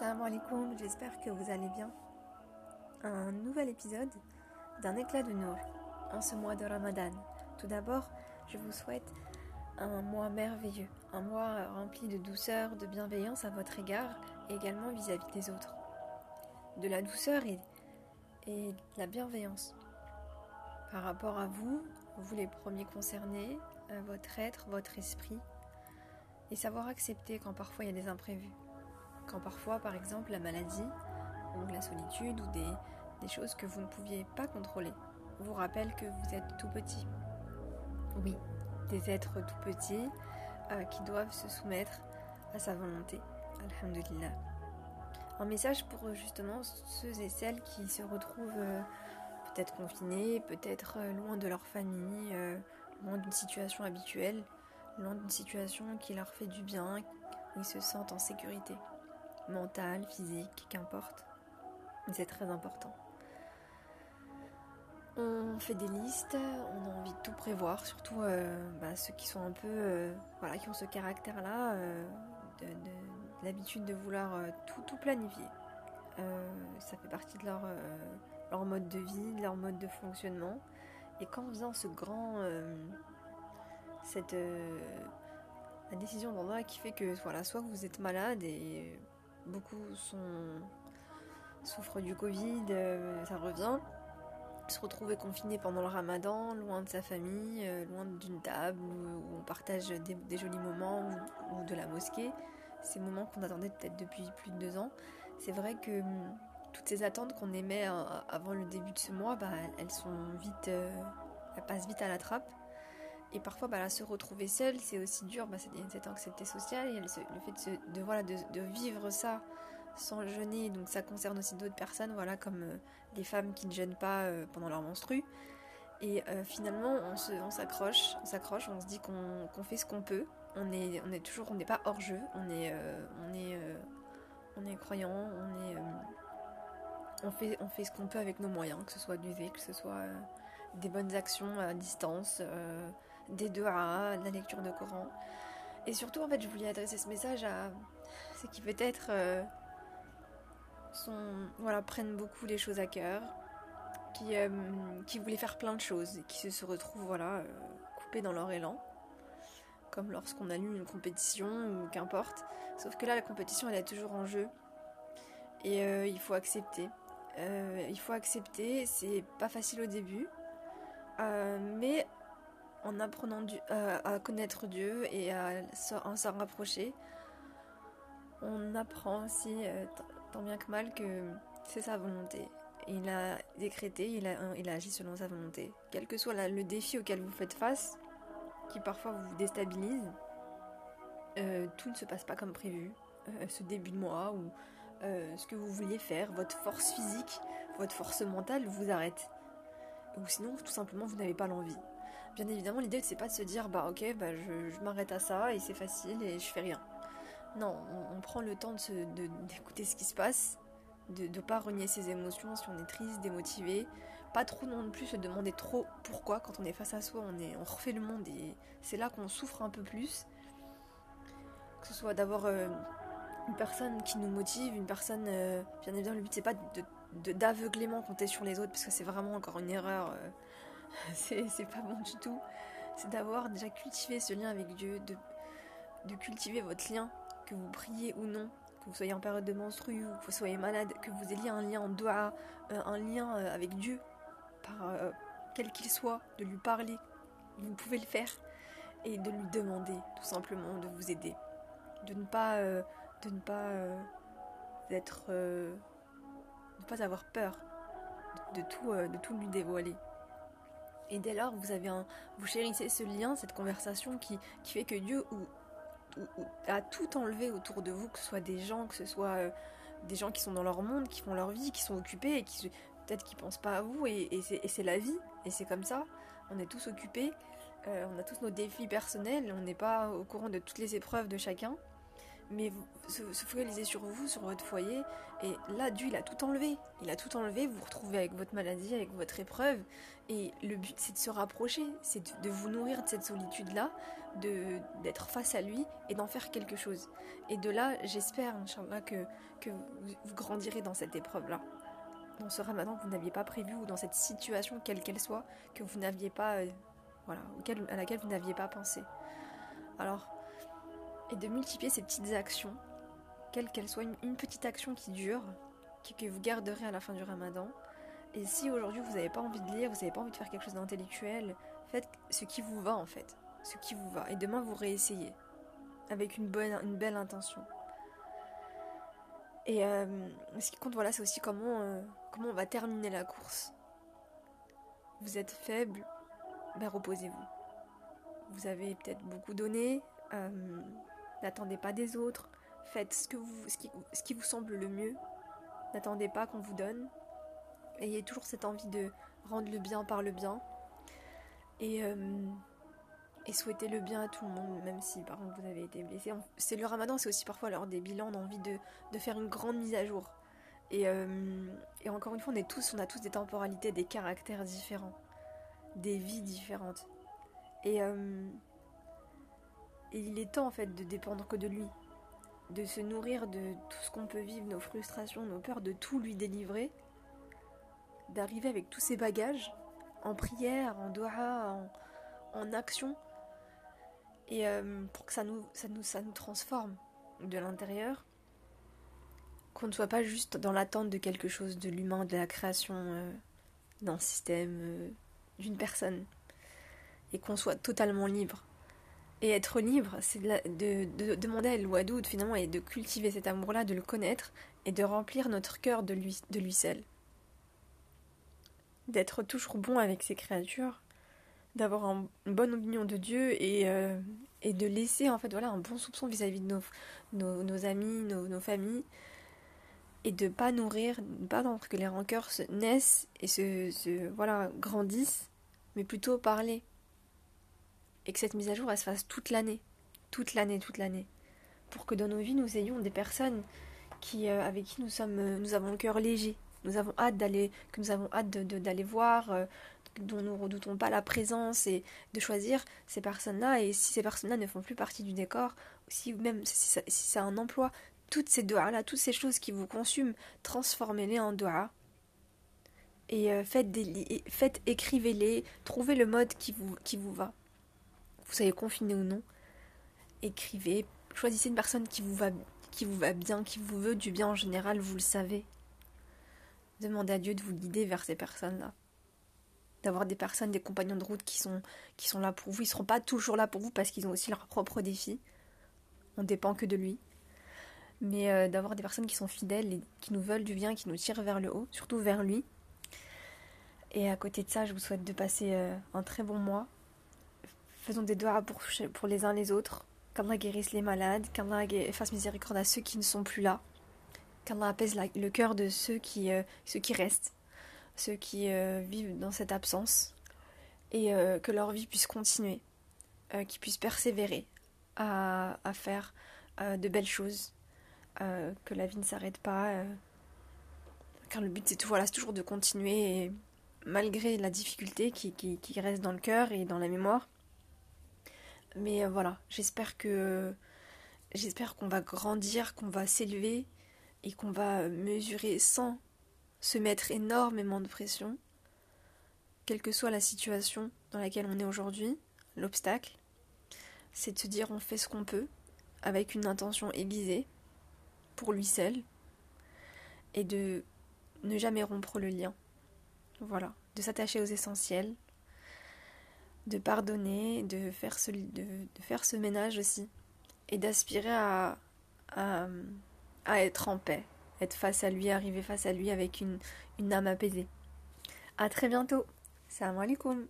Salam alaikum, j'espère que vous allez bien. Un nouvel épisode d'un éclat de nour en ce mois de Ramadan. Tout d'abord, je vous souhaite un mois merveilleux, un mois rempli de douceur, de bienveillance à votre égard et également vis-à-vis des autres. De la douceur et, et de la bienveillance par rapport à vous, vous les premiers concernés, à votre être, votre esprit, et savoir accepter quand parfois il y a des imprévus. Quand parfois, par exemple, la maladie, ou la solitude, ou des, choses que vous ne pouviez pas contrôler, vous rappelle que vous êtes tout petit. Oui, des êtres tout petits euh, qui doivent se soumettre à sa volonté. Alhamdulillah. Un message pour justement ceux et celles qui se retrouvent euh, peut-être confinés, peut-être euh, loin de leur famille, loin d'une situation habituelle, loin d'une situation qui leur fait du bien, où ils se sentent en sécurité, mentale, physique, qu'importe. C'est très important. On fait des listes, on a envie de tout prévoir, surtout euh, bah, ceux qui sont un peu, euh, voilà, qui ont ce caractère-là, euh, de, de, de l'habitude de vouloir tout, planifier. Ça fait partie de leur, mode de vie, de leur mode de fonctionnement. Et quand vient ce grand, cette la décision d'endroit qui fait que voilà, soit vous êtes malade et beaucoup souffrent du Covid, ça revient. Se retrouver confiné pendant le ramadan, loin de sa famille, euh, loin d'une table où, on partage des, jolis moments ou, de la mosquée, ces moments qu'on attendait peut-être depuis plus de deux ans, c'est vrai que hum, toutes ces attentes qu'on aimait euh, avant le début de ce mois, bah, elles sont vite, euh, elles passent vite à la trappe. Et parfois, bah, se retrouver seul, c'est aussi dur. Bah, c'est cette anxiété sociale et le fait de, se, voilà, de, vivre ça sans jeûner, donc ça concerne aussi d'autres personnes, voilà, comme euh, les femmes qui ne jeûnent pas euh, pendant leur menstru. Et euh, finalement, on s'accroche, on s'accroche, on, se dit qu'on qu fait ce qu'on peut. On est, on est toujours, on n'est pas hors jeu, on est, euh, on est, euh, on est croyant, on est, on fait, on fait ce qu'on peut avec nos moyens, que ce soit du que ce soit des bonnes actions à distance, des doigts, de la lecture de Coran. Et surtout, en fait, je voulais adresser ce message à ceux qui peut-être euh, sont, voilà, prennent beaucoup les choses à cœur, qui, euh, qui voulaient faire plein de choses et qui se retrouvent voilà, euh, coupés dans leur élan, comme lorsqu'on allume une compétition ou qu'importe. Sauf que là, la compétition, elle est toujours en jeu et il faut accepter. Il faut accepter, c'est pas facile au début, mais en apprenant à connaître Dieu et à s'en rapprocher, on apprend aussi, tant bien que mal, que c'est sa volonté. Il a décrété, il a, agi selon sa volonté. Quel que soit le défi auquel vous faites face, qui parfois vous déstabilise, euh, tout ne se passe pas comme prévu. Euh, ce début de mois ou euh, ce que vous vouliez faire, votre force physique, votre force mentale vous arrête. Ou sinon, tout simplement, vous n'avez pas l'envie. Bien évidemment, l'idée, c'est pas de se dire, bah ok, bah, je, m'arrête à ça et c'est facile et je fais rien. Non, on, prend le temps d'écouter ce qui se passe, de ne pas renier ses émotions si on est triste, démotivé. Pas trop non plus se demander trop pourquoi quand on est face à soi, on, est, on refait le monde et c'est là qu'on souffre un peu plus. Que ce soit d'avoir euh, une personne qui nous motive, une personne. Euh, bien évidemment, le but c'est pas d'aveuglément compter sur les autres parce que c'est vraiment encore une erreur. Euh, c'est pas bon du tout. C'est d'avoir déjà cultivé ce lien avec Dieu, de, cultiver votre lien que vous priez ou non, que vous soyez en période de menstru ou que vous soyez malade, que vous ayez un lien en doigt, euh, un lien euh, avec Dieu, euh, quel qu'il soit, de lui parler, vous pouvez le faire et de lui demander tout simplement de vous aider, de ne pas, être, de ne pas avoir peur de tout lui dévoiler. Et dès lors, vous avez vous chérissez ce lien, cette conversation qui, fait que Dieu à tout enlever autour de vous, que ce soit des gens, que ce soit euh, des gens qui sont dans leur monde, qui font leur vie, qui sont occupés et qui peut-être qui pensent pas à vous et, et c'est la vie. Et c'est comme ça. On est tous occupés, euh, on a tous nos défis personnels, on n'est pas au courant de toutes les épreuves de chacun, mais se, focaliser sur vous, sur votre foyer. Et là, Dieu, il a tout enlevé. Il a tout enlevé, vous vous retrouvez avec votre maladie, avec votre épreuve. Et le but, c'est de se rapprocher, c'est de, vous nourrir de cette solitude-là, d'être face à lui et d'en faire quelque chose. Et de là, j'espère, Inch'Allah, que, que vous, grandirez dans cette épreuve-là. Dans ce ramadan que vous n'aviez pas prévu ou dans cette situation, quelle qu'elle soit, que vous n'aviez pas. Euh, voilà, à laquelle vous n'aviez pas pensé. Alors, et de multiplier ces petites actions, quelle qu'elle soit, une, petite action qui dure, que vous garderez à la fin du ramadan. Et si aujourd'hui vous n'avez pas envie de lire, vous n'avez pas envie de faire quelque chose d'intellectuel, faites ce qui vous va en fait, ce qui vous va. Et demain vous réessayez, avec une, belle intention. Et euh, ce qui compte, voilà, c'est aussi comment, euh, comment on va terminer la course. Vous êtes faible, ben reposez-vous. Vous avez peut-être beaucoup donné, euh, N'attendez pas des autres. Faites ce, qui, vous semble le mieux. N'attendez pas qu'on vous donne. Ayez toujours cette envie de rendre le bien par le bien. Et, euh, et souhaitez le bien à tout le monde, même si par contre vous avez été blessé. C'est le ramadan, c'est aussi parfois l'heure des bilans, on a envie de, faire une grande mise à jour. Et, euh, et, encore une fois, on est tous, on a tous des temporalités, des caractères différents, des vies différentes. Et, euh, et il est temps en fait de dépendre que de lui, de se nourrir de tout ce qu'on peut vivre, nos frustrations, nos peurs, de tout lui délivrer, d'arriver avec tous ses bagages, en prière, en doha, en, action, et euh, pour que ça nous, ça, nous, ça nous transforme de l'intérieur, qu'on ne soit pas juste dans l'attente de quelque chose, de l'humain, de la création euh, d'un système, euh, d'une personne, et qu'on soit totalement libre et être libre, c'est de, demander à El finalement et de cultiver cet amour-là, de le connaître et de remplir notre cœur de lui, de seul. D'être toujours bon avec ses créatures, d'avoir une bonne opinion de Dieu et, euh, et de laisser en fait voilà un bon soupçon vis-à-vis de nos, nos, amis, nos, familles et de pas nourrir, pas attendre que les rancœurs se naissent et se, se voilà grandissent, mais plutôt parler et que cette mise à jour elle se fasse toute l'année, toute l'année, toute l'année, pour que dans nos vies nous ayons des personnes qui euh, avec qui nous sommes, euh, nous avons le cœur léger, nous avons hâte d'aller, que nous avons hâte d'aller voir, euh, dont nous redoutons pas la présence et de choisir ces personnes-là. Et si ces personnes-là ne font plus partie du décor, si même si, c'est un emploi, toutes ces doigts-là, toutes ces choses qui vous consument, transformez-les en doigts. Et faites, faites écrivez-les, trouvez le mode qui vous, qui vous va vous soyez confiné ou non, écrivez, choisissez une personne qui vous va, qui vous va bien, qui vous veut du bien en général, vous le savez. Demandez à Dieu de vous guider vers ces personnes-là. D'avoir des personnes, des compagnons de route qui sont, qui sont là pour vous. Ils ne seront pas toujours là pour vous parce qu'ils ont aussi leurs propres défis. On dépend que de lui. Mais euh, d'avoir des personnes qui sont fidèles et qui nous veulent du bien, qui nous tirent vers le haut, surtout vers lui. Et à côté de ça, je vous souhaite de passer euh, un très bon mois, Faisons des doigts pour, les uns les autres. Qu'Allah guérisse les malades, qu'Allah fasse miséricorde à ceux qui ne sont plus là, qu'Allah apaise le cœur de ceux qui, euh, restent, ceux qui euh, vivent dans cette absence, et euh, que leur vie puisse continuer, qu'ils puissent persévérer à, faire de belles choses, que la vie ne s'arrête pas, car le but c'est toujours de continuer, malgré la difficulté qui reste dans le cœur et dans la mémoire. Mais euh, voilà, j'espère que j'espère qu'on va grandir, qu'on va s'élever et qu'on va mesurer sans se mettre énormément de pression, quelle que soit la situation dans laquelle on est aujourd'hui, l'obstacle, c'est de se dire on fait ce qu'on peut avec une intention aiguisée pour lui seul et de ne jamais rompre le lien. Voilà, de s'attacher aux essentiels, de pardonner, de faire ce, de, faire ménage aussi, et d'aspirer à, à, être en paix, être face à lui, arriver face à lui avec une, une âme apaisée. À très bientôt. Salam.